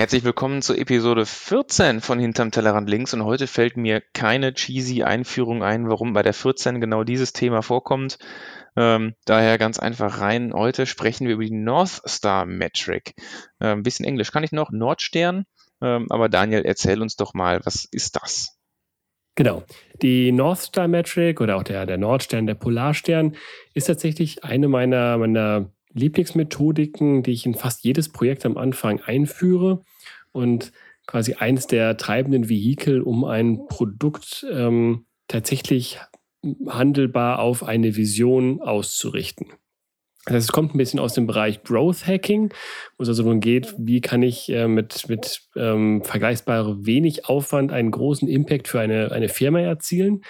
Herzlich willkommen zur Episode 14 von Hinterm Tellerrand links und heute fällt mir keine cheesy Einführung ein, warum bei der 14 genau dieses Thema vorkommt. Ähm, daher ganz einfach rein. Heute sprechen wir über die North Star Metric. Äh, ein bisschen Englisch kann ich noch, Nordstern. Ähm, aber Daniel, erzähl uns doch mal, was ist das? Genau. Die North Star Metric oder auch der, der Nordstern, der Polarstern ist tatsächlich eine meiner, meiner Lieblingsmethodiken, die ich in fast jedes Projekt am Anfang einführe und quasi eines der treibenden Vehikel, um ein Produkt ähm, tatsächlich handelbar auf eine Vision auszurichten. Das kommt ein bisschen aus dem Bereich Growth Hacking, wo es also darum geht, wie kann ich äh, mit, mit ähm, vergleichbar wenig Aufwand einen großen Impact für eine, eine Firma erzielen.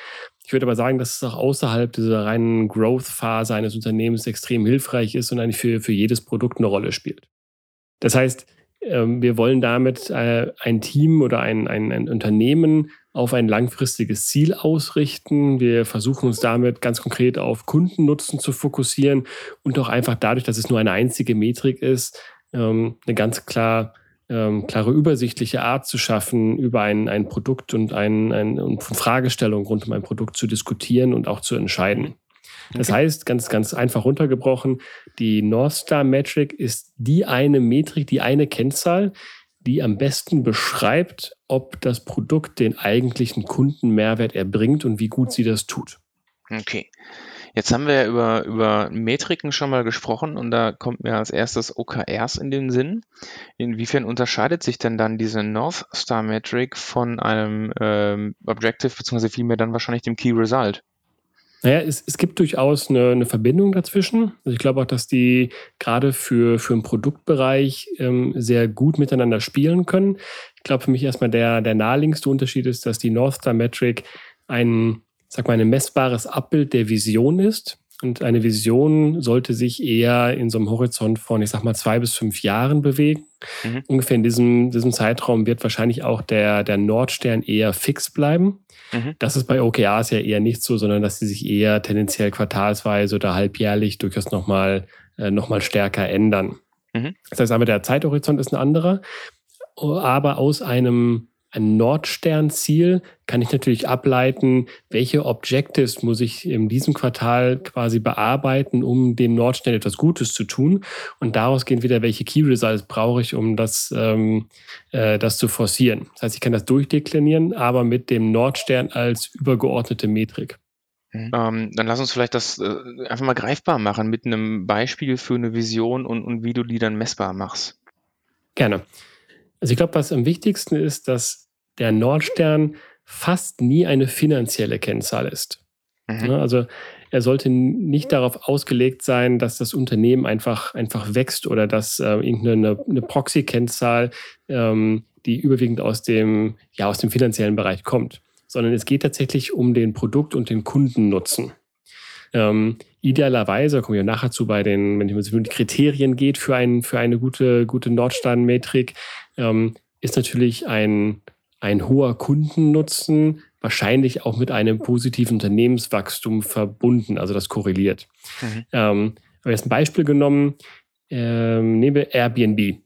Ich würde aber sagen, dass es auch außerhalb dieser reinen Growth-Phase eines Unternehmens extrem hilfreich ist und eigentlich für, für jedes Produkt eine Rolle spielt. Das heißt, ähm, wir wollen damit äh, ein Team oder ein, ein, ein Unternehmen auf ein langfristiges Ziel ausrichten. Wir versuchen uns damit ganz konkret auf Kundennutzen zu fokussieren und auch einfach dadurch, dass es nur eine einzige Metrik ist, ähm, eine ganz klar ähm, klare, übersichtliche Art zu schaffen, über ein, ein Produkt und, ein, ein, und Fragestellungen rund um ein Produkt zu diskutieren und auch zu entscheiden. Das okay. heißt, ganz, ganz einfach runtergebrochen, die North Star Metric ist die eine Metrik, die eine Kennzahl, die am besten beschreibt, ob das Produkt den eigentlichen Kundenmehrwert erbringt und wie gut sie das tut. Okay. Jetzt haben wir ja über, über Metriken schon mal gesprochen und da kommt mir als erstes OKRs in den Sinn. Inwiefern unterscheidet sich denn dann diese North Star Metric von einem ähm, Objective, beziehungsweise vielmehr dann wahrscheinlich dem Key Result? Naja, es, es gibt durchaus eine, eine Verbindung dazwischen. Also ich glaube auch, dass die gerade für, für einen Produktbereich ähm, sehr gut miteinander spielen können. Ich glaube, für mich erstmal der, der naheliegendste Unterschied ist, dass die North Star Metric einen sag mal, ein messbares Abbild der Vision ist. Und eine Vision sollte sich eher in so einem Horizont von, ich sag mal, zwei bis fünf Jahren bewegen. Mhm. Ungefähr in diesem, diesem Zeitraum wird wahrscheinlich auch der, der Nordstern eher fix bleiben. Mhm. Das ist bei OKRs ja eher nicht so, sondern dass sie sich eher tendenziell quartalsweise oder halbjährlich durchaus nochmal äh, noch stärker ändern. Mhm. Das heißt aber, der Zeithorizont ist ein anderer. Aber aus einem ein Nordsternziel kann ich natürlich ableiten, welche Objectives muss ich in diesem Quartal quasi bearbeiten, um dem Nordstern etwas Gutes zu tun. Und daraus gehen wieder, welche Key Results brauche ich, um das, ähm, äh, das zu forcieren. Das heißt, ich kann das durchdeklinieren, aber mit dem Nordstern als übergeordnete Metrik. Mhm. Ähm, dann lass uns vielleicht das äh, einfach mal greifbar machen mit einem Beispiel für eine Vision und, und wie du die dann messbar machst. Gerne. Also ich glaube, was am wichtigsten ist, dass der Nordstern fast nie eine finanzielle Kennzahl ist. Mhm. Also er sollte nicht darauf ausgelegt sein, dass das Unternehmen einfach, einfach wächst oder dass äh, irgendeine eine Proxy-Kennzahl, ähm, die überwiegend aus dem, ja, aus dem finanziellen Bereich kommt, sondern es geht tatsächlich um den Produkt- und den Kundennutzen. Ähm, idealerweise, kommen wir nachher zu bei den, wenn es um die Kriterien geht für, ein, für eine gute, gute Nordstern-Metrik, ähm, ist natürlich ein, ein hoher Kundennutzen wahrscheinlich auch mit einem positiven Unternehmenswachstum verbunden, also das korreliert. Mhm. Ähm, aber jetzt ein Beispiel genommen, ähm, nehmen wir Airbnb.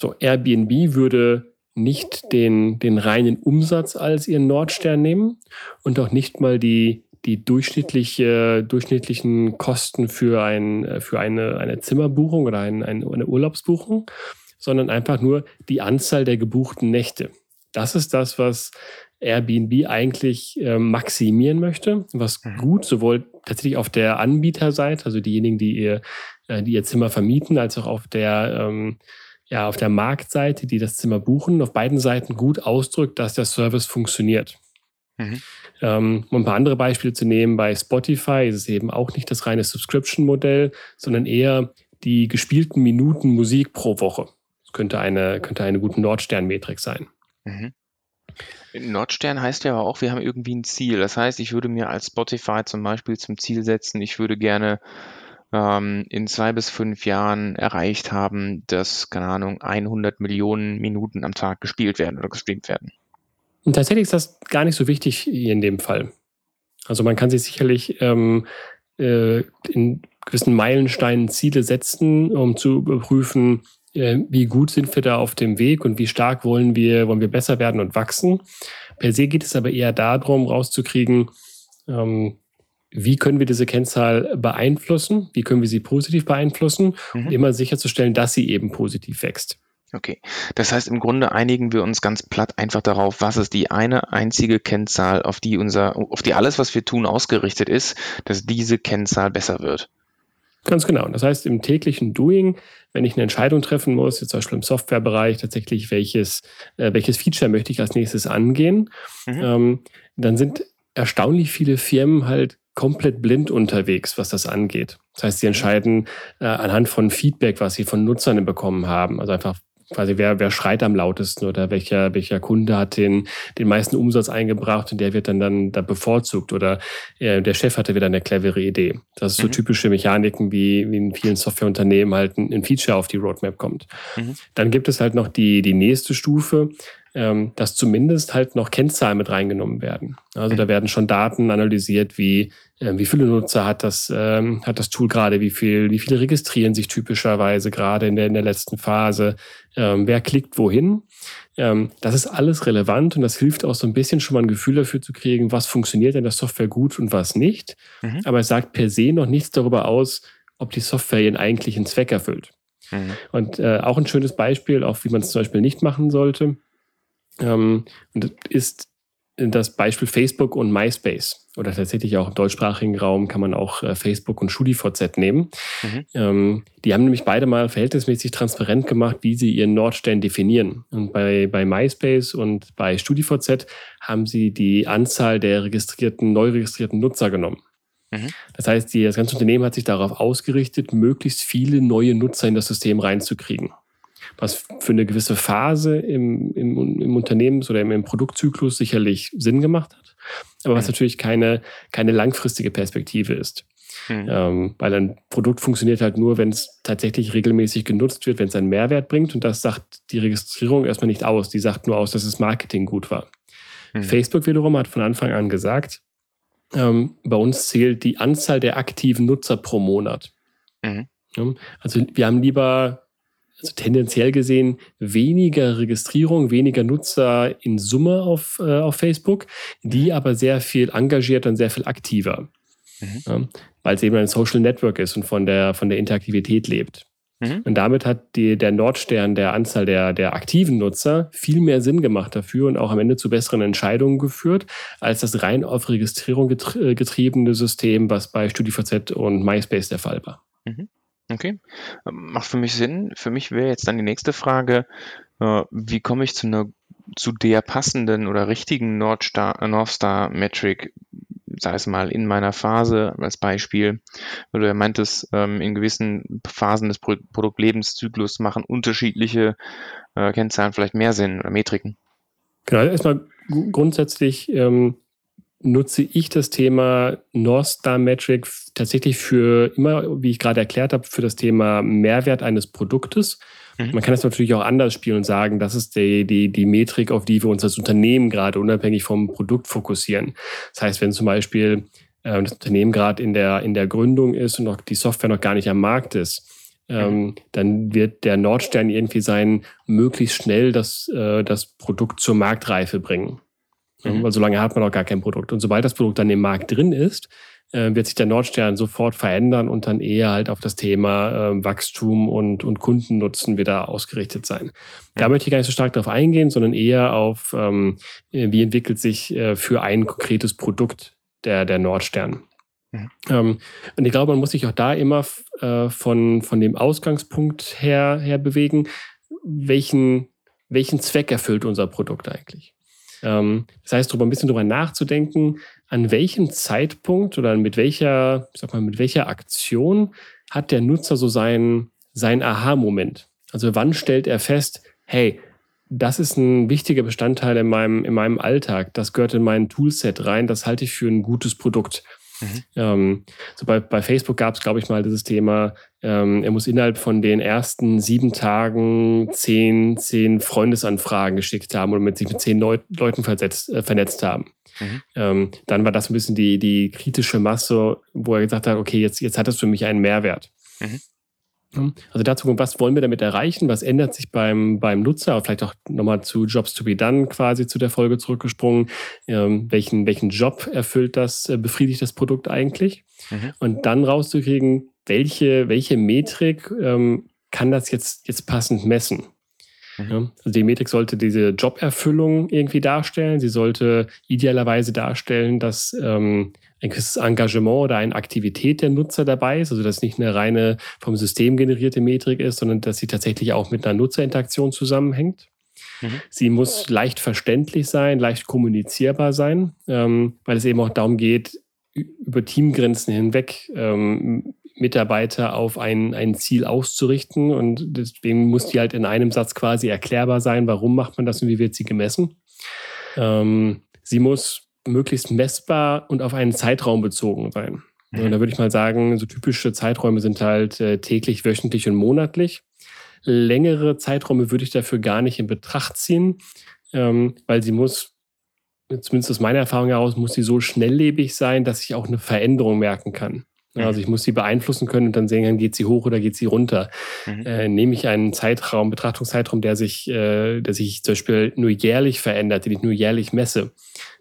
So, Airbnb würde nicht den, den reinen Umsatz als ihren Nordstern nehmen und auch nicht mal die, die durchschnittliche, durchschnittlichen Kosten für, ein, für eine, eine Zimmerbuchung oder ein, ein, eine Urlaubsbuchung, sondern einfach nur die Anzahl der gebuchten Nächte. Das ist das, was Airbnb eigentlich äh, maximieren möchte, was mhm. gut sowohl tatsächlich auf der Anbieterseite, also diejenigen, die ihr, äh, die ihr Zimmer vermieten, als auch auf der, ähm, ja, auf der Marktseite, die das Zimmer buchen, auf beiden Seiten gut ausdrückt, dass der Service funktioniert. Mhm. Ähm, um ein paar andere Beispiele zu nehmen, bei Spotify ist es eben auch nicht das reine Subscription-Modell, sondern eher die gespielten Minuten Musik pro Woche. Das könnte eine, könnte eine gute Nordstern-Metrik sein. Mhm. Nordstern heißt ja aber auch, wir haben irgendwie ein Ziel. Das heißt, ich würde mir als Spotify zum Beispiel zum Ziel setzen, ich würde gerne ähm, in zwei bis fünf Jahren erreicht haben, dass, keine Ahnung, 100 Millionen Minuten am Tag gespielt werden oder gestreamt werden. Und tatsächlich ist das gar nicht so wichtig hier in dem Fall. Also man kann sich sicherlich ähm, äh, in gewissen Meilensteinen Ziele setzen, um zu überprüfen, wie gut sind wir da auf dem Weg und wie stark wollen wir, wollen wir besser werden und wachsen. Per se geht es aber eher darum, rauszukriegen, ähm, wie können wir diese Kennzahl beeinflussen, wie können wir sie positiv beeinflussen, mhm. um immer sicherzustellen, dass sie eben positiv wächst. Okay, das heißt im Grunde einigen wir uns ganz platt einfach darauf, was ist die eine einzige Kennzahl, auf die unser, auf die alles, was wir tun, ausgerichtet ist, dass diese Kennzahl besser wird. Ganz genau. Das heißt, im täglichen Doing, wenn ich eine Entscheidung treffen muss, jetzt zum Beispiel im Softwarebereich tatsächlich, welches, äh, welches Feature möchte ich als nächstes angehen, mhm. ähm, dann sind erstaunlich viele Firmen halt komplett blind unterwegs, was das angeht. Das heißt, sie entscheiden äh, anhand von Feedback, was sie von Nutzern bekommen haben. Also einfach quasi wer, wer schreit am lautesten oder welcher, welcher Kunde hat den, den meisten Umsatz eingebracht und der wird dann, dann da bevorzugt oder äh, der Chef hatte wieder eine clevere Idee. Das ist so mhm. typische Mechaniken, wie, wie in vielen Softwareunternehmen halt ein, ein Feature auf die Roadmap kommt. Mhm. Dann gibt es halt noch die, die nächste Stufe, ähm, dass zumindest halt noch Kennzahlen mit reingenommen werden. Also da werden schon Daten analysiert, wie, äh, wie viele Nutzer hat das, ähm, hat das Tool gerade, wie viel, wie viele registrieren sich typischerweise gerade in der, in der letzten Phase, ähm, wer klickt wohin. Ähm, das ist alles relevant und das hilft auch so ein bisschen schon mal ein Gefühl dafür zu kriegen, was funktioniert in der Software gut und was nicht. Mhm. Aber es sagt per se noch nichts darüber aus, ob die Software ihren eigentlichen Zweck erfüllt. Mhm. Und äh, auch ein schönes Beispiel, auch wie man es zum Beispiel nicht machen sollte, ähm, ist das Beispiel Facebook und MySpace. Oder tatsächlich auch im deutschsprachigen Raum kann man auch äh, Facebook und StudiVZ nehmen. Mhm. Ähm, die haben nämlich beide mal verhältnismäßig transparent gemacht, wie sie ihren Nordstern definieren. Und bei, bei MySpace und bei StudiVZ haben sie die Anzahl der registrierten, neu registrierten Nutzer genommen. Mhm. Das heißt, die, das ganze Unternehmen hat sich darauf ausgerichtet, möglichst viele neue Nutzer in das System reinzukriegen was für eine gewisse Phase im, im, im Unternehmens- oder im, im, Produktzyklus sicherlich Sinn gemacht hat, aber was mhm. natürlich keine, keine langfristige Perspektive ist. Mhm. Ähm, weil ein Produkt funktioniert halt nur, wenn es tatsächlich regelmäßig genutzt wird, wenn es einen Mehrwert bringt. Und das sagt die Registrierung erstmal nicht aus. Die sagt nur aus, dass das Marketing gut war. Mhm. Facebook wiederum hat von Anfang an gesagt, ähm, bei uns zählt die Anzahl der aktiven Nutzer pro Monat. Mhm. Also wir haben lieber also tendenziell gesehen weniger Registrierung, weniger Nutzer in Summe auf, äh, auf Facebook, die aber sehr viel engagierter und sehr viel aktiver, mhm. ja, weil es eben ein Social Network ist und von der, von der Interaktivität lebt. Mhm. Und damit hat die, der Nordstern der Anzahl der, der aktiven Nutzer viel mehr Sinn gemacht dafür und auch am Ende zu besseren Entscheidungen geführt, als das rein auf Registrierung äh, getriebene System, was bei StudiVZ und MySpace der Fall war. Mhm. Okay, ähm, macht für mich Sinn. Für mich wäre jetzt dann die nächste Frage, äh, wie komme ich zu einer zu der passenden oder richtigen Northstar, äh, Northstar Metric, sei es mal in meiner Phase als Beispiel, weil du ja meintest, ähm, in gewissen Phasen des Pro Produktlebenszyklus machen unterschiedliche äh, Kennzahlen vielleicht mehr Sinn oder Metriken. Genau, erstmal grundsätzlich ähm, nutze ich das Thema North Star Metric tatsächlich für immer, wie ich gerade erklärt habe, für das Thema Mehrwert eines Produktes. Mhm. Man kann das natürlich auch anders spielen und sagen, das ist die, die, die Metrik, auf die wir uns als Unternehmen gerade unabhängig vom Produkt fokussieren. Das heißt, wenn zum Beispiel äh, das Unternehmen gerade in der, in der Gründung ist und noch die Software noch gar nicht am Markt ist, ähm, mhm. dann wird der Nordstern irgendwie sein, möglichst schnell das, äh, das Produkt zur Marktreife bringen. Mhm. Weil solange hat man noch gar kein Produkt. Und sobald das Produkt dann im Markt drin ist, äh, wird sich der Nordstern sofort verändern und dann eher halt auf das Thema äh, Wachstum und, und Kundennutzen wieder ausgerichtet sein. Da möchte ich gar nicht so stark darauf eingehen, sondern eher auf, ähm, wie entwickelt sich äh, für ein konkretes Produkt der, der Nordstern. Mhm. Ähm, und ich glaube, man muss sich auch da immer äh, von, von dem Ausgangspunkt her, her bewegen, welchen, welchen Zweck erfüllt unser Produkt eigentlich. Ähm, das heißt, darüber ein bisschen drüber nachzudenken, an welchem Zeitpunkt oder mit welcher, sag mal, mit welcher Aktion hat der Nutzer so seinen, sein Aha-Moment? Also wann stellt er fest, hey, das ist ein wichtiger Bestandteil in meinem, in meinem Alltag. Das gehört in mein Toolset rein. Das halte ich für ein gutes Produkt. Mhm. Ähm, so bei, bei Facebook gab es, glaube ich, mal dieses Thema, ähm, er muss innerhalb von den ersten sieben Tagen zehn, zehn Freundesanfragen geschickt haben oder mit sich mit zehn Leut Leuten versetzt, äh, vernetzt haben. Mhm. Ähm, dann war das ein bisschen die, die kritische Masse, wo er gesagt hat, okay, jetzt, jetzt hat es für mich einen Mehrwert. Mhm. Also dazu, was wollen wir damit erreichen? Was ändert sich beim, beim Nutzer? Vielleicht auch nochmal zu Jobs to be done quasi zu der Folge zurückgesprungen. Ähm, welchen, welchen Job erfüllt das, äh, befriedigt das Produkt eigentlich? Mhm. Und dann rauszukriegen, welche, welche Metrik ähm, kann das jetzt, jetzt passend messen? Ja, also die Metrik sollte diese Joberfüllung irgendwie darstellen. Sie sollte idealerweise darstellen, dass ähm, ein gewisses Engagement oder eine Aktivität der Nutzer dabei ist, also dass nicht eine reine vom System generierte Metrik ist, sondern dass sie tatsächlich auch mit einer Nutzerinteraktion zusammenhängt. Mhm. Sie muss leicht verständlich sein, leicht kommunizierbar sein, ähm, weil es eben auch darum geht, über Teamgrenzen hinweg ähm, Mitarbeiter auf ein, ein Ziel auszurichten. Und deswegen muss die halt in einem Satz quasi erklärbar sein, warum macht man das und wie wird sie gemessen. Ähm, sie muss möglichst messbar und auf einen Zeitraum bezogen sein. Mhm. Und da würde ich mal sagen, so typische Zeiträume sind halt äh, täglich, wöchentlich und monatlich. Längere Zeiträume würde ich dafür gar nicht in Betracht ziehen, ähm, weil sie muss, zumindest aus meiner Erfahrung heraus, muss sie so schnelllebig sein, dass ich auch eine Veränderung merken kann. Mhm. Also ich muss sie beeinflussen können und dann sehen kann, geht sie hoch oder geht sie runter. Mhm. Äh, nehme ich einen Zeitraum, Betrachtungszeitraum, der sich, äh, der sich zum Beispiel nur jährlich verändert, den ich nur jährlich messe,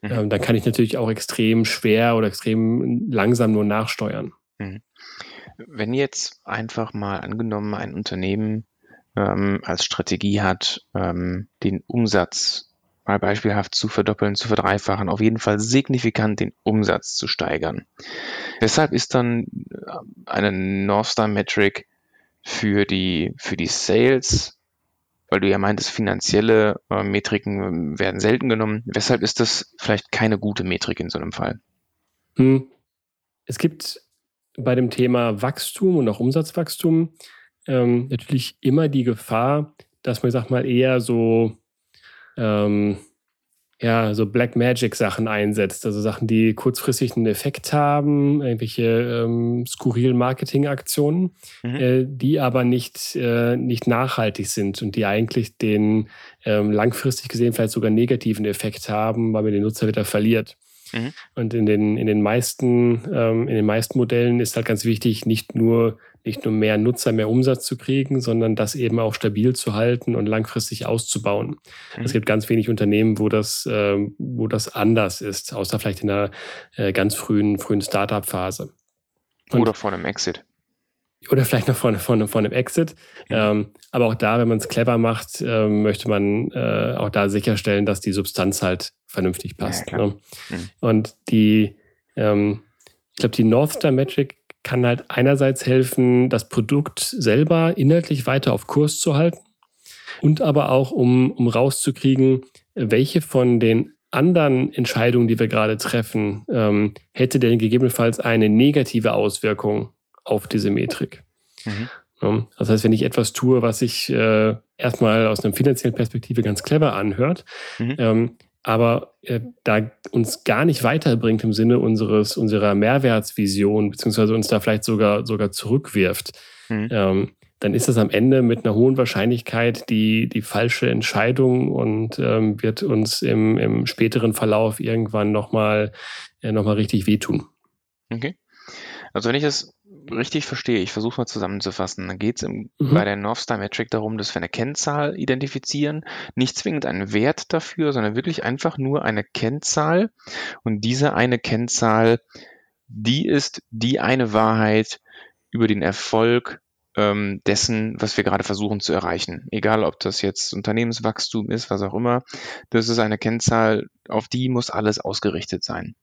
mhm. ähm, dann kann ich natürlich auch extrem schwer oder extrem langsam nur nachsteuern. Mhm. Wenn jetzt einfach mal angenommen ein Unternehmen ähm, als Strategie hat, ähm, den Umsatz mal beispielhaft zu verdoppeln, zu verdreifachen, auf jeden Fall signifikant den Umsatz zu steigern. Deshalb ist dann äh, eine North Star Metric für die, für die Sales, weil du ja meintest, finanzielle äh, Metriken werden selten genommen. Weshalb ist das vielleicht keine gute Metrik in so einem Fall? Hm. Es gibt bei dem Thema Wachstum und auch Umsatzwachstum ähm, natürlich immer die Gefahr, dass man, sag mal, eher so ähm, ja, so Black Magic Sachen einsetzt. Also Sachen, die kurzfristig einen Effekt haben, irgendwelche ähm, skurrilen Marketingaktionen, mhm. äh, die aber nicht, äh, nicht nachhaltig sind und die eigentlich den ähm, langfristig gesehen vielleicht sogar negativen Effekt haben, weil man den Nutzer wieder verliert. Mhm. Und in den, in den meisten, ähm, in den meisten Modellen ist halt ganz wichtig, nicht nur, nicht nur mehr Nutzer, mehr Umsatz zu kriegen, sondern das eben auch stabil zu halten und langfristig auszubauen. Mhm. Es gibt ganz wenig Unternehmen, wo das, äh, wo das anders ist, außer vielleicht in einer äh, ganz frühen, frühen Startup-Phase. Oder vor einem Exit. Oder vielleicht noch von, von, von einem Exit. Ja. Ähm, aber auch da, wenn man es clever macht, äh, möchte man äh, auch da sicherstellen, dass die Substanz halt vernünftig passt. Ja, ne? mhm. Und die, ähm, ich glaube, die North Star Metric kann halt einerseits helfen, das Produkt selber inhaltlich weiter auf Kurs zu halten und aber auch, um, um rauszukriegen, welche von den anderen Entscheidungen, die wir gerade treffen, ähm, hätte denn gegebenenfalls eine negative Auswirkung auf diese Metrik. Mhm. Das heißt, wenn ich etwas tue, was sich äh, erstmal aus einer finanziellen Perspektive ganz clever anhört, mhm. ähm, aber äh, da uns gar nicht weiterbringt im Sinne unseres, unserer Mehrwertsvision, beziehungsweise uns da vielleicht sogar, sogar zurückwirft, mhm. ähm, dann ist das am Ende mit einer hohen Wahrscheinlichkeit die, die falsche Entscheidung und ähm, wird uns im, im späteren Verlauf irgendwann nochmal äh, noch richtig wehtun. Okay. Also wenn ich es richtig verstehe, ich versuche mal zusammenzufassen, dann geht es mhm. bei der North Star Metric darum, dass wir eine Kennzahl identifizieren, nicht zwingend einen Wert dafür, sondern wirklich einfach nur eine Kennzahl. Und diese eine Kennzahl, die ist die eine Wahrheit über den Erfolg ähm, dessen, was wir gerade versuchen zu erreichen. Egal, ob das jetzt Unternehmenswachstum ist, was auch immer. Das ist eine Kennzahl, auf die muss alles ausgerichtet sein.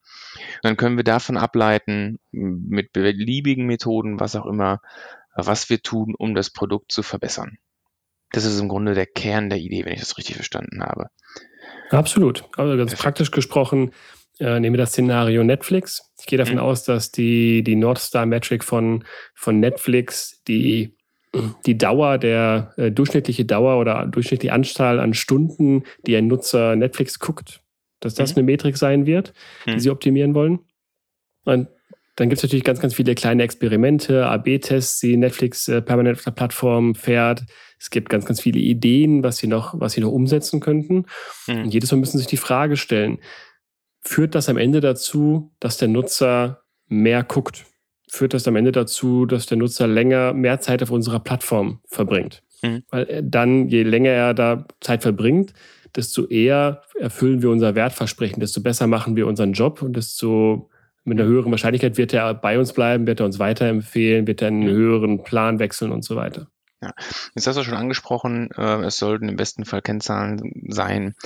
Dann können wir davon ableiten, mit beliebigen Methoden, was auch immer, was wir tun, um das Produkt zu verbessern. Das ist im Grunde der Kern der Idee, wenn ich das richtig verstanden habe. Absolut. Also ganz Perfekt. praktisch gesprochen, äh, nehmen wir das Szenario Netflix. Ich gehe davon mhm. aus, dass die, die North Star Metric von, von Netflix die die Dauer der äh, durchschnittliche Dauer oder durchschnittliche Anzahl an Stunden, die ein Nutzer Netflix guckt, dass das mhm. eine Metrik sein wird, die mhm. sie optimieren wollen. Und dann gibt es natürlich ganz, ganz viele kleine Experimente, AB-Tests, die Netflix äh, permanent auf der Plattform fährt. Es gibt ganz, ganz viele Ideen, was sie noch, was sie noch umsetzen könnten. Mhm. Und jedes Mal müssen sie sich die Frage stellen, führt das am Ende dazu, dass der Nutzer mehr guckt? Führt das am Ende dazu, dass der Nutzer länger, mehr Zeit auf unserer Plattform verbringt? Mhm. Weil dann, je länger er da Zeit verbringt, desto eher erfüllen wir unser Wertversprechen, desto besser machen wir unseren Job und desto mit einer höheren Wahrscheinlichkeit wird er bei uns bleiben, wird er uns weiterempfehlen, wird er einen höheren Plan wechseln und so weiter. Ja, jetzt hast du schon angesprochen, äh, es sollten im besten Fall Kennzahlen sein,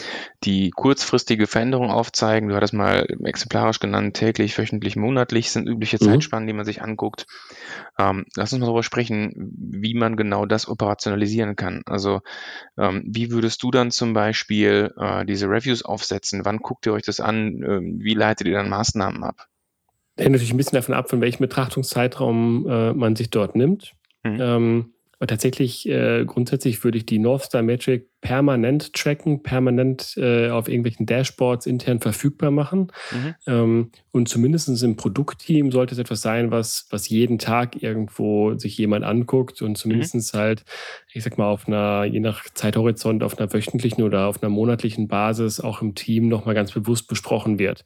die kurzfristige Veränderungen aufzeigen. Du hattest mal exemplarisch genannt, täglich, wöchentlich, monatlich sind übliche mhm. Zeitspannen, die man sich anguckt. Ähm, lass uns mal darüber sprechen, wie man genau das operationalisieren kann. Also ähm, wie würdest du dann zum Beispiel äh, diese Reviews aufsetzen? Wann guckt ihr euch das an? Äh, wie leitet ihr dann Maßnahmen ab? Hängt natürlich ein bisschen davon ab, von welchem Betrachtungszeitraum äh, man sich dort nimmt. Mhm. Ähm, aber tatsächlich, äh, grundsätzlich würde ich die North Star Metric permanent tracken, permanent äh, auf irgendwelchen Dashboards intern verfügbar machen. Mhm. Ähm, und zumindest im Produktteam sollte es etwas sein, was, was jeden Tag irgendwo sich jemand anguckt und zumindest mhm. halt, ich sag mal, auf einer, je nach Zeithorizont, auf einer wöchentlichen oder auf einer monatlichen Basis auch im Team nochmal ganz bewusst besprochen wird.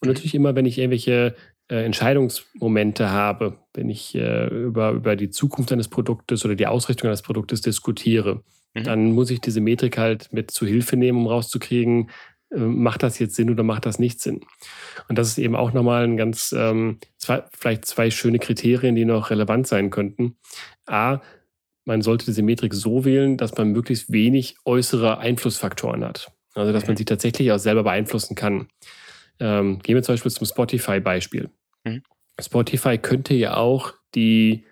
Und natürlich immer, wenn ich irgendwelche äh, Entscheidungsmomente habe, wenn ich äh, über, über die Zukunft eines Produktes oder die Ausrichtung eines Produktes diskutiere, mhm. dann muss ich diese Metrik halt mit zu Hilfe nehmen, um rauszukriegen, äh, macht das jetzt Sinn oder macht das nicht Sinn? Und das ist eben auch nochmal ein ganz, ähm, zwei, vielleicht zwei schöne Kriterien, die noch relevant sein könnten. A, man sollte diese Metrik so wählen, dass man möglichst wenig äußere Einflussfaktoren hat. Also, dass man mhm. sie tatsächlich auch selber beeinflussen kann. Ähm, gehen wir zum Beispiel zum Spotify-Beispiel. Mhm. Spotify könnte ja auch die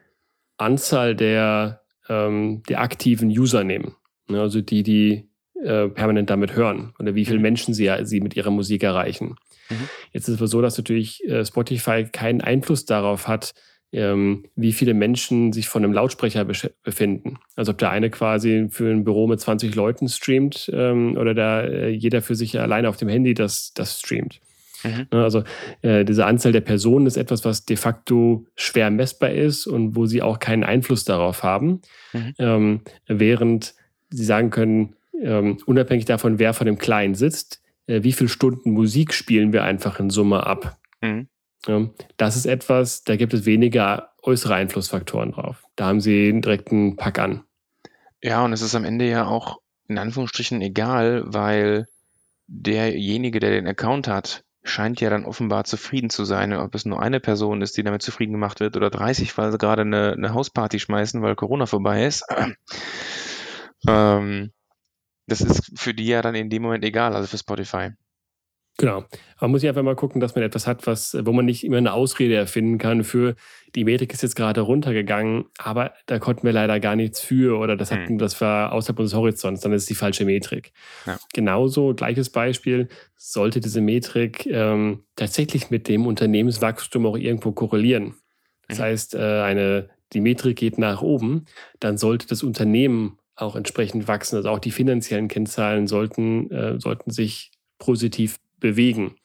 Anzahl der, ähm, der aktiven User nehmen. Ne? Also die, die äh, permanent damit hören oder wie viele mhm. Menschen sie, sie mit ihrer Musik erreichen. Mhm. Jetzt ist es so, dass natürlich äh, Spotify keinen Einfluss darauf hat, ähm, wie viele Menschen sich von einem Lautsprecher befinden. Also ob der eine quasi für ein Büro mit 20 Leuten streamt ähm, oder da äh, jeder für sich alleine auf dem Handy das, das streamt. Mhm. Ne, also äh, diese Anzahl der Personen ist etwas, was de facto schwer messbar ist und wo sie auch keinen Einfluss darauf haben, mhm. ähm, während sie sagen können, ähm, unabhängig davon, wer vor dem Client sitzt, äh, wie viele Stunden Musik spielen wir einfach in Summe ab. Mhm. Ja, das ist etwas, da gibt es weniger äußere Einflussfaktoren drauf. Da haben sie direkt einen Pack an. Ja, und es ist am Ende ja auch in Anführungsstrichen egal, weil derjenige, der den Account hat, scheint ja dann offenbar zufrieden zu sein, ob es nur eine Person ist, die damit zufrieden gemacht wird oder 30, weil sie gerade eine, eine Hausparty schmeißen, weil Corona vorbei ist. Ähm, das ist für die ja dann in dem Moment egal, also für Spotify. Genau. Man muss ja einfach mal gucken, dass man etwas hat, was, wo man nicht immer eine Ausrede erfinden kann für die Metrik ist jetzt gerade runtergegangen, aber da konnten wir leider gar nichts für oder das, hatten, hm. das war außerhalb unseres Horizonts, dann ist es die falsche Metrik. Ja. Genauso, gleiches Beispiel, sollte diese Metrik ähm, tatsächlich mit dem Unternehmenswachstum auch irgendwo korrelieren. Das mhm. heißt, äh, eine, die Metrik geht nach oben, dann sollte das Unternehmen auch entsprechend wachsen. Also auch die finanziellen Kennzahlen sollten, äh, sollten sich positiv bewegen.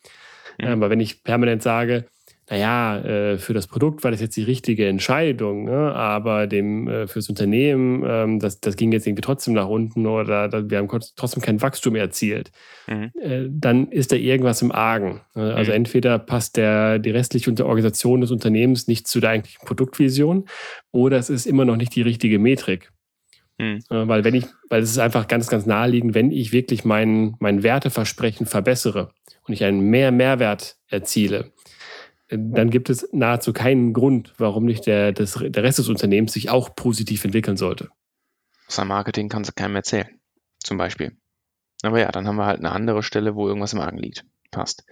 Mhm. Aber wenn ich permanent sage, naja, äh, für das Produkt war das jetzt die richtige Entscheidung, ne? aber dem äh, fürs Unternehmen, ähm, das, das ging jetzt irgendwie trotzdem nach unten oder da, wir haben trotzdem kein Wachstum erzielt, mhm. äh, dann ist da irgendwas im Argen. Ne? Also mhm. entweder passt der, die restliche Organisation des Unternehmens nicht zu der eigentlichen Produktvision oder es ist immer noch nicht die richtige Metrik. Mhm. Weil wenn ich, weil es ist einfach ganz, ganz naheliegend, wenn ich wirklich mein, mein Werteversprechen verbessere und ich einen mehr Mehrwert erziele, dann gibt es nahezu keinen Grund, warum nicht der, das, der Rest des Unternehmens sich auch positiv entwickeln sollte. Sein Marketing kann es keinem erzählen, zum Beispiel. Aber ja, dann haben wir halt eine andere Stelle, wo irgendwas im Argen liegt. Passt.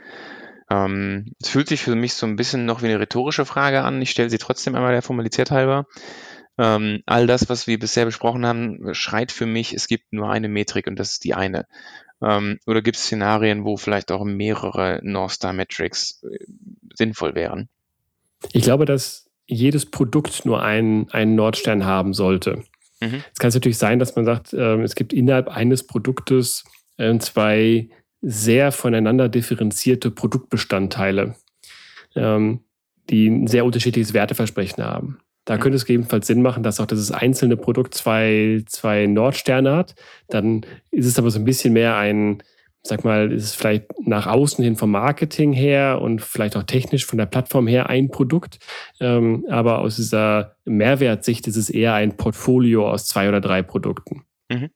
Ähm, es fühlt sich für mich so ein bisschen noch wie eine rhetorische Frage an. Ich stelle sie trotzdem einmal der Formalität halber. Ähm, all das, was wir bisher besprochen haben, schreit für mich, es gibt nur eine Metrik und das ist die eine. Ähm, oder gibt es Szenarien, wo vielleicht auch mehrere North Star Metrics äh, sinnvoll wären? Ich glaube, dass jedes Produkt nur einen, einen Nordstern haben sollte. Mhm. Es kann natürlich sein, dass man sagt, äh, es gibt innerhalb eines Produktes äh, zwei sehr voneinander differenzierte Produktbestandteile, ähm, die ein sehr unterschiedliches Werteversprechen haben. Da könnte es gegebenenfalls Sinn machen, dass auch dieses einzelne Produkt zwei, zwei Nordsterne hat. Dann ist es aber so ein bisschen mehr ein, sag mal, ist es vielleicht nach außen hin vom Marketing her und vielleicht auch technisch von der Plattform her ein Produkt. Ähm, aber aus dieser Mehrwertsicht ist es eher ein Portfolio aus zwei oder drei Produkten. Mhm.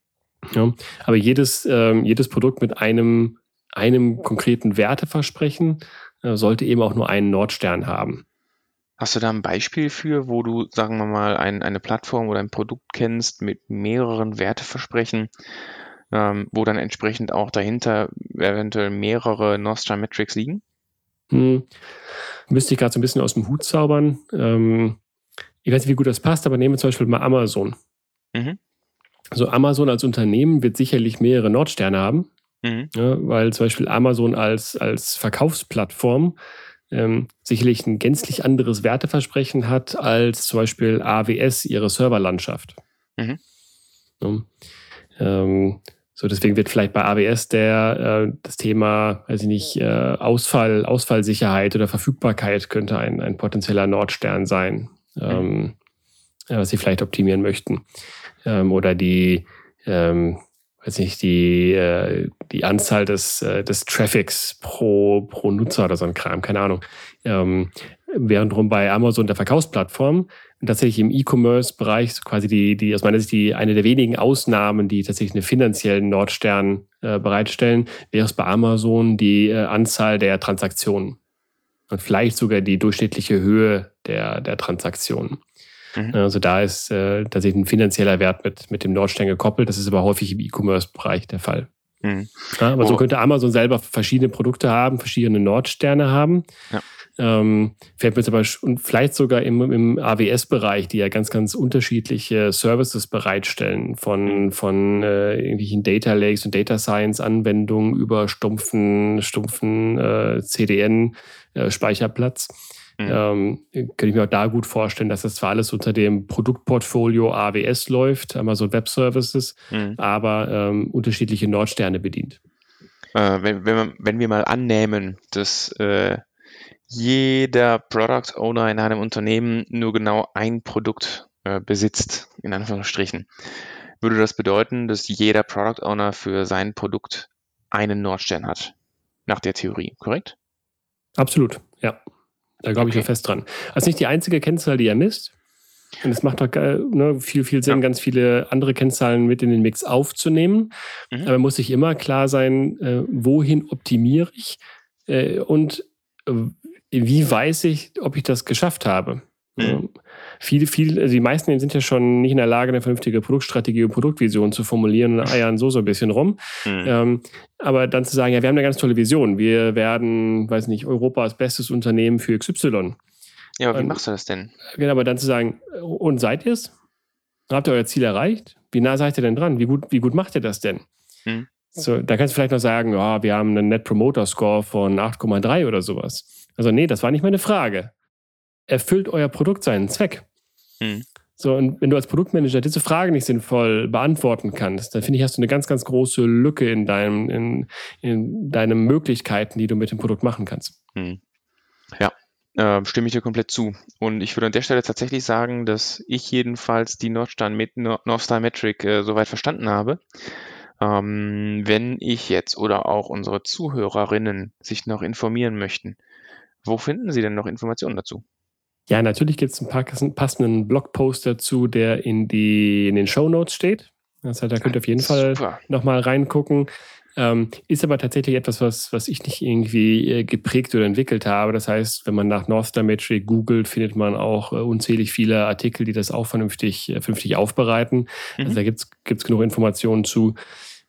Ja, aber jedes, ähm, jedes Produkt mit einem, einem konkreten Werteversprechen äh, sollte eben auch nur einen Nordstern haben. Hast du da ein Beispiel für, wo du, sagen wir mal, ein, eine Plattform oder ein Produkt kennst mit mehreren Werteversprechen, ähm, wo dann entsprechend auch dahinter eventuell mehrere Nostra Metrics liegen? Hm. Müsste ich gerade so ein bisschen aus dem Hut zaubern. Ähm, ich weiß nicht, wie gut das passt, aber nehmen wir zum Beispiel mal Amazon. Mhm. Also Amazon als Unternehmen wird sicherlich mehrere Nordsterne haben, mhm. ja, weil zum Beispiel Amazon als, als Verkaufsplattform ähm, sicherlich ein gänzlich anderes Werteversprechen hat als zum Beispiel AWS ihre Serverlandschaft. Mhm. Ja, ähm, so, deswegen wird vielleicht bei AWS der, äh, das Thema, weiß ich nicht, äh, Ausfall, Ausfallsicherheit oder Verfügbarkeit könnte ein, ein potenzieller Nordstern sein, mhm. ähm, was sie vielleicht optimieren möchten. Ähm, oder die, ähm, weiß nicht, die, äh, die Anzahl des, äh, des Traffics pro, pro Nutzer oder so ein Kram, keine Ahnung. Ähm, während bei Amazon der Verkaufsplattform tatsächlich im E-Commerce-Bereich so quasi die, die aus meiner Sicht die eine der wenigen Ausnahmen, die tatsächlich einen finanziellen Nordstern äh, bereitstellen, wäre es bei Amazon die äh, Anzahl der Transaktionen und vielleicht sogar die durchschnittliche Höhe der, der Transaktionen. Mhm. Also da ist äh, tatsächlich ein finanzieller Wert mit, mit dem Nordstern gekoppelt. Das ist aber häufig im E-Commerce-Bereich der Fall. Mhm. Ja, aber oh. so könnte Amazon selber verschiedene Produkte haben, verschiedene Nordsterne haben. Ja. Ähm, fällt mir jetzt aber und vielleicht sogar im, im AWS-Bereich, die ja ganz, ganz unterschiedliche Services bereitstellen, von, von äh, irgendwelchen Data Lakes und Data Science-Anwendungen über stumpfen, stumpfen äh, CDN-Speicherplatz. Mhm. Ähm, könnte ich mir auch da gut vorstellen, dass das zwar alles unter dem Produktportfolio AWS läuft, Amazon Web Services, mhm. aber ähm, unterschiedliche Nordsterne bedient. Äh, wenn, wenn, wenn, wir mal annehmen, dass äh, jeder Product Owner in einem Unternehmen nur genau ein Produkt äh, besitzt, in Anführungsstrichen, würde das bedeuten, dass jeder Product Owner für sein Produkt einen Nordstern hat. Nach der Theorie, korrekt? Absolut, ja. Da glaube ich ja fest dran. Also nicht die einzige Kennzahl, die er misst. Und es macht doch ne, viel, viel Sinn, ja. ganz viele andere Kennzahlen mit in den Mix aufzunehmen. Mhm. Aber muss sich immer klar sein, äh, wohin optimiere ich äh, und äh, wie weiß ich, ob ich das geschafft habe? Mhm. Viele, viele, also die meisten sind ja schon nicht in der Lage, eine vernünftige Produktstrategie und Produktvision zu formulieren und eiern so so ein bisschen rum. Mhm. Ähm, aber dann zu sagen, ja, wir haben eine ganz tolle Vision. Wir werden, weiß nicht, Europas bestes Unternehmen für XY. Ja, aber wie und, machst du das denn? Genau, aber dann zu sagen, und seid ihr es? Habt ihr euer Ziel erreicht? Wie nah seid ihr denn dran? Wie gut, wie gut macht ihr das denn? Mhm. So, da kannst du vielleicht noch sagen, ja, wir haben einen Net Promoter Score von 8,3 oder sowas. Also, nee, das war nicht meine Frage. Erfüllt euer Produkt seinen Zweck? Hm. So, und wenn du als Produktmanager diese Frage nicht sinnvoll beantworten kannst, dann finde ich, hast du eine ganz, ganz große Lücke in deinem, in, in deinen Möglichkeiten, die du mit dem Produkt machen kannst. Hm. Ja, äh, stimme ich dir komplett zu. Und ich würde an der Stelle tatsächlich sagen, dass ich jedenfalls die Northstar, Northstar Metric äh, soweit verstanden habe. Ähm, wenn ich jetzt oder auch unsere Zuhörerinnen sich noch informieren möchten, wo finden Sie denn noch Informationen dazu? Ja, natürlich gibt es einen passenden Blogpost dazu, der in, die, in den Show Notes steht. Das heißt, da könnt ihr auf jeden Super. Fall nochmal reingucken. Ähm, ist aber tatsächlich etwas, was, was ich nicht irgendwie äh, geprägt oder entwickelt habe. Das heißt, wenn man nach North Star Metric googelt, findet man auch äh, unzählig viele Artikel, die das auch vernünftig, äh, vernünftig aufbereiten. Mhm. Also da gibt es genug Informationen zu.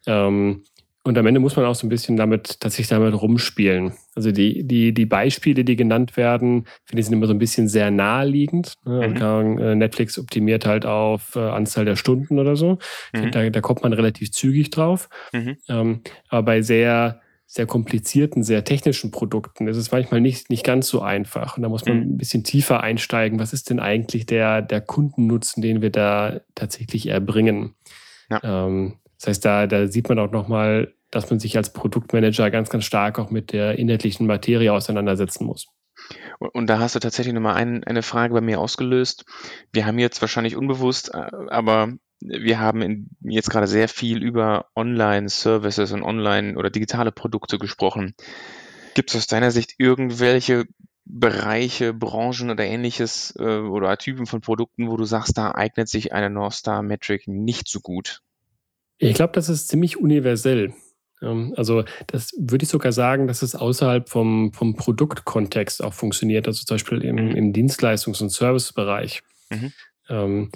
Ähm, und am Ende muss man auch so ein bisschen damit tatsächlich damit rumspielen. Also die, die, die Beispiele, die genannt werden, finde ich, sind immer so ein bisschen sehr naheliegend. Ne? Mhm. Äh, Netflix optimiert halt auf äh, Anzahl der Stunden oder so. Mhm. Da, da kommt man relativ zügig drauf. Mhm. Ähm, aber bei sehr sehr komplizierten, sehr technischen Produkten ist es manchmal nicht, nicht ganz so einfach. Und da muss man mhm. ein bisschen tiefer einsteigen. Was ist denn eigentlich der, der Kundennutzen, den wir da tatsächlich erbringen? Ja. Ähm, das heißt, da, da sieht man auch nochmal, dass man sich als Produktmanager ganz, ganz stark auch mit der inhaltlichen Materie auseinandersetzen muss. Und da hast du tatsächlich nochmal ein, eine Frage bei mir ausgelöst. Wir haben jetzt wahrscheinlich unbewusst, äh, aber wir haben in, jetzt gerade sehr viel über Online-Services und Online- oder digitale Produkte gesprochen. Gibt es aus deiner Sicht irgendwelche Bereiche, Branchen oder ähnliches äh, oder Typen von Produkten, wo du sagst, da eignet sich eine North Star Metric nicht so gut? Ich glaube, das ist ziemlich universell. Ähm, also das würde ich sogar sagen, dass es außerhalb vom, vom Produktkontext auch funktioniert, also zum Beispiel im, mhm. im Dienstleistungs- und Servicebereich. Mhm. Ähm,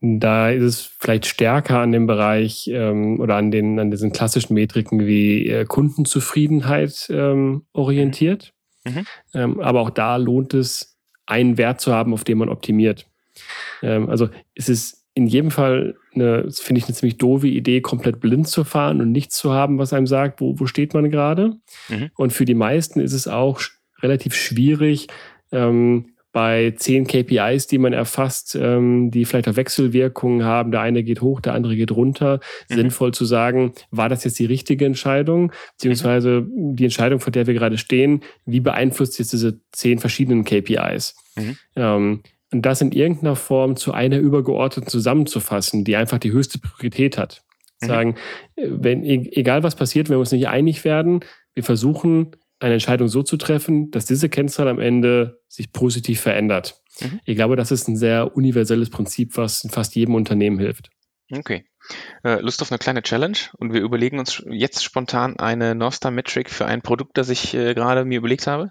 da ist es vielleicht stärker an dem Bereich ähm, oder an, den, an diesen klassischen Metriken wie äh, Kundenzufriedenheit ähm, orientiert. Mhm. Ähm, aber auch da lohnt es, einen Wert zu haben, auf den man optimiert. Also es ist in jedem Fall, eine, finde ich, eine ziemlich doofe Idee, komplett blind zu fahren und nichts zu haben, was einem sagt, wo, wo steht man gerade. Mhm. Und für die meisten ist es auch relativ schwierig, ähm, bei zehn KPIs, die man erfasst, ähm, die vielleicht auch Wechselwirkungen haben, der eine geht hoch, der andere geht runter, mhm. sinnvoll zu sagen, war das jetzt die richtige Entscheidung, beziehungsweise mhm. die Entscheidung, vor der wir gerade stehen, wie beeinflusst jetzt diese zehn verschiedenen KPIs? Mhm. Ähm, und das in irgendeiner Form zu einer übergeordneten zusammenzufassen, die einfach die höchste Priorität hat. Mhm. Sagen, äh, wenn, e-, egal was passiert, wenn wir uns nicht einig werden, wir versuchen, eine Entscheidung so zu treffen, dass diese Kennzahl am Ende sich positiv verändert. Mhm. Ich glaube, das ist ein sehr universelles Prinzip, was in fast jedem Unternehmen hilft. Okay. Äh, Lust auf eine kleine Challenge und wir überlegen uns jetzt spontan eine North Star Metric für ein Produkt, das ich äh, gerade mir überlegt habe?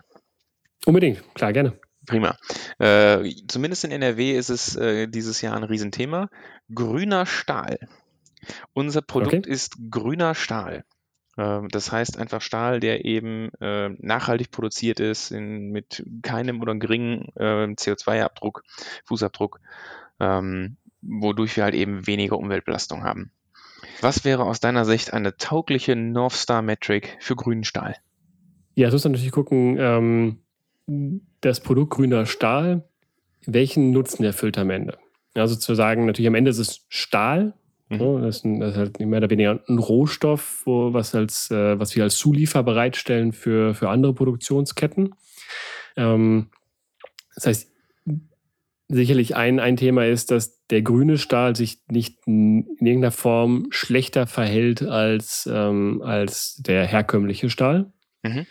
Unbedingt, klar, gerne. Prima. Äh, zumindest in NRW ist es äh, dieses Jahr ein Riesenthema. Grüner Stahl. Unser Produkt okay. ist grüner Stahl. Ähm, das heißt einfach Stahl, der eben äh, nachhaltig produziert ist, in, mit keinem oder geringen äh, CO2-Abdruck, Fußabdruck, ähm, wodurch wir halt eben weniger Umweltbelastung haben. Was wäre aus deiner Sicht eine taugliche North Star Metric für grünen Stahl? Ja, du musst natürlich gucken, ähm, das Produkt grüner Stahl, welchen Nutzen erfüllt am Ende? Also zu sagen, natürlich am Ende ist es Stahl, Mhm. So, das, ist ein, das, ist halt mehr oder weniger ein Rohstoff, wo, was, als, äh, was wir als Zuliefer bereitstellen für, für andere Produktionsketten. Ähm, das heißt, sicherlich ein, ein Thema ist, dass der grüne Stahl sich nicht in irgendeiner Form schlechter verhält als, ähm, als der herkömmliche Stahl. Mhm.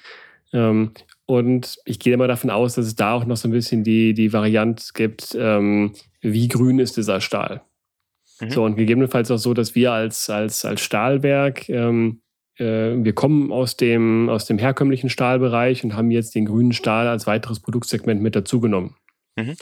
Ähm, und ich gehe immer davon aus, dass es da auch noch so ein bisschen die, die Variante gibt, ähm, wie grün ist dieser Stahl. Mhm. So, und gegebenenfalls auch so, dass wir als, als, als Stahlwerk, ähm, äh, wir kommen aus dem, aus dem herkömmlichen Stahlbereich und haben jetzt den grünen Stahl als weiteres Produktsegment mit dazugenommen. Mhm.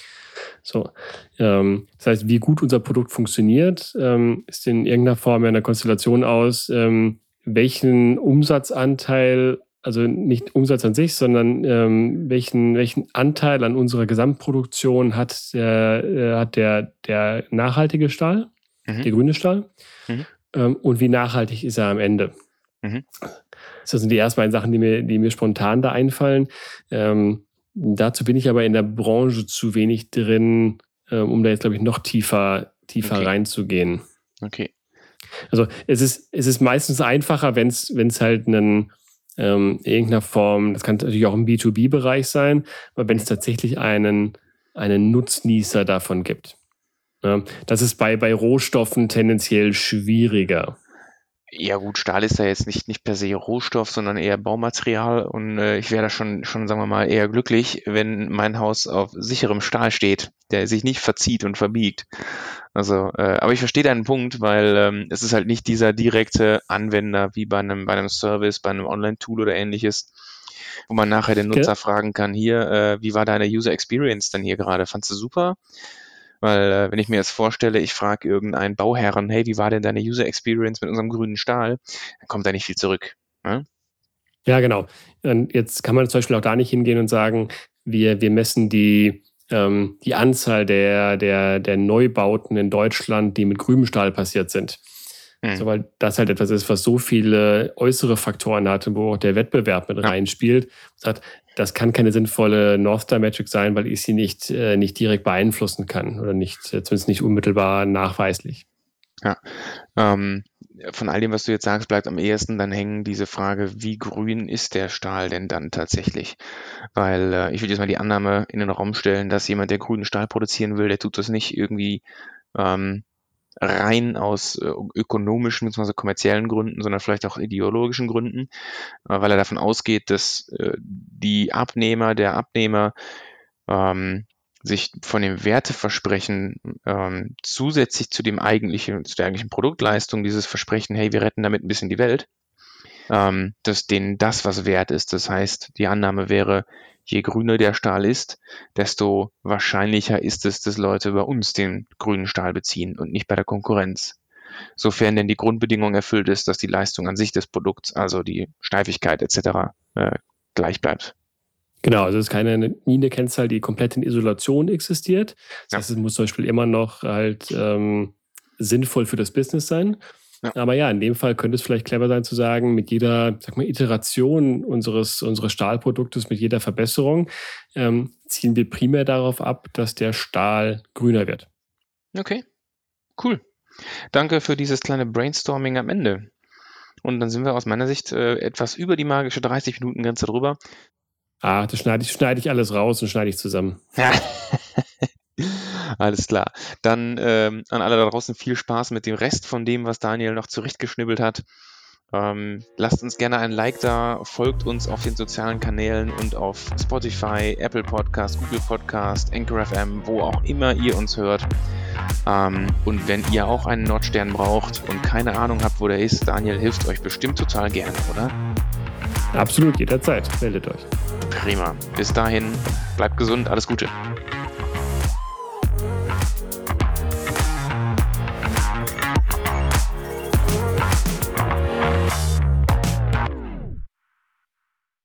So, ähm, das heißt, wie gut unser Produkt funktioniert, ähm, ist in irgendeiner Form einer Konstellation aus, ähm, welchen Umsatzanteil, also nicht Umsatz an sich, sondern ähm, welchen, welchen Anteil an unserer Gesamtproduktion hat der, äh, hat der, der nachhaltige Stahl mhm. der grüne Stahl. Mhm. Ähm, und wie nachhaltig ist er am Ende? Mhm. Das sind die ersten beiden Sachen, die mir, die mir spontan da einfallen. Ähm, dazu bin ich aber in der Branche zu wenig drin, ähm, um da jetzt, glaube ich, noch tiefer, tiefer okay. reinzugehen. Okay. Also es ist, es ist meistens einfacher, wenn es halt einen ähm, irgendeiner Form, das kann natürlich auch im B2B-Bereich sein, aber wenn es tatsächlich einen, einen Nutznießer davon gibt. Ne? Das ist bei, bei Rohstoffen tendenziell schwieriger. Ja gut, Stahl ist ja jetzt nicht, nicht per se Rohstoff, sondern eher Baumaterial und äh, ich wäre da schon, schon, sagen wir mal, eher glücklich, wenn mein Haus auf sicherem Stahl steht, der sich nicht verzieht und verbiegt. Also, äh, aber ich verstehe deinen Punkt, weil ähm, es ist halt nicht dieser direkte Anwender wie bei einem, bei einem Service, bei einem Online-Tool oder ähnliches, wo man nachher den Nutzer okay. fragen kann, hier, äh, wie war deine User Experience denn hier gerade? Fandst du super? Weil äh, wenn ich mir jetzt vorstelle, ich frage irgendeinen Bauherren, hey, wie war denn deine User Experience mit unserem grünen Stahl, dann kommt da nicht viel zurück. Ne? Ja, genau. Und jetzt kann man zum Beispiel auch da nicht hingehen und sagen, wir, wir messen die, ähm, die Anzahl der, der, der Neubauten in Deutschland, die mit grünem Stahl passiert sind. Mhm. So, weil das halt etwas ist, was so viele äußere Faktoren hat, wo auch der Wettbewerb mit ja. reinspielt. Das, das kann keine sinnvolle North Star Metric sein, weil ich sie nicht, äh, nicht direkt beeinflussen kann oder nicht, äh, zumindest nicht unmittelbar nachweislich. Ja, ähm, von all dem, was du jetzt sagst, bleibt am ehesten dann hängen diese Frage, wie grün ist der Stahl denn dann tatsächlich? Weil äh, ich würde jetzt mal die Annahme in den Raum stellen, dass jemand, der grünen Stahl produzieren will, der tut das nicht irgendwie ähm, rein aus äh, ökonomischen bzw. kommerziellen Gründen, sondern vielleicht auch ideologischen Gründen, äh, weil er davon ausgeht, dass äh, die Abnehmer, der Abnehmer ähm, sich von dem Werteversprechen ähm, zusätzlich zu dem eigentlichen, zu der eigentlichen Produktleistung dieses Versprechen, hey, wir retten damit ein bisschen die Welt, ähm, dass denen das was wert ist. Das heißt, die Annahme wäre, je grüner der Stahl ist, desto wahrscheinlicher ist es, dass Leute bei uns den grünen Stahl beziehen und nicht bei der Konkurrenz. Sofern denn die Grundbedingung erfüllt ist, dass die Leistung an sich des Produkts, also die Steifigkeit etc., äh, gleich bleibt. Genau, also es ist keine nie eine Kennzahl, die komplett in Isolation existiert. Das heißt, es muss zum Beispiel immer noch halt ähm, sinnvoll für das Business sein. Ja. Aber ja, in dem Fall könnte es vielleicht clever sein zu sagen, mit jeder, sag mal, Iteration unseres, unseres Stahlproduktes, mit jeder Verbesserung, ähm, ziehen wir primär darauf ab, dass der Stahl grüner wird. Okay, cool. Danke für dieses kleine Brainstorming am Ende. Und dann sind wir aus meiner Sicht äh, etwas über die magische 30-Minuten-Grenze drüber. Ah, das schneide ich, schneide ich alles raus und schneide ich zusammen. Alles klar. Dann ähm, an alle da draußen viel Spaß mit dem Rest von dem, was Daniel noch zurechtgeschnibbelt hat. Ähm, lasst uns gerne ein Like da, folgt uns auf den sozialen Kanälen und auf Spotify, Apple Podcast, Google Podcast, Anchor FM, wo auch immer ihr uns hört. Ähm, und wenn ihr auch einen Nordstern braucht und keine Ahnung habt, wo der ist, Daniel hilft euch bestimmt total gerne, oder? Absolut, jederzeit. Meldet euch. Prima. Bis dahin, bleibt gesund, alles Gute.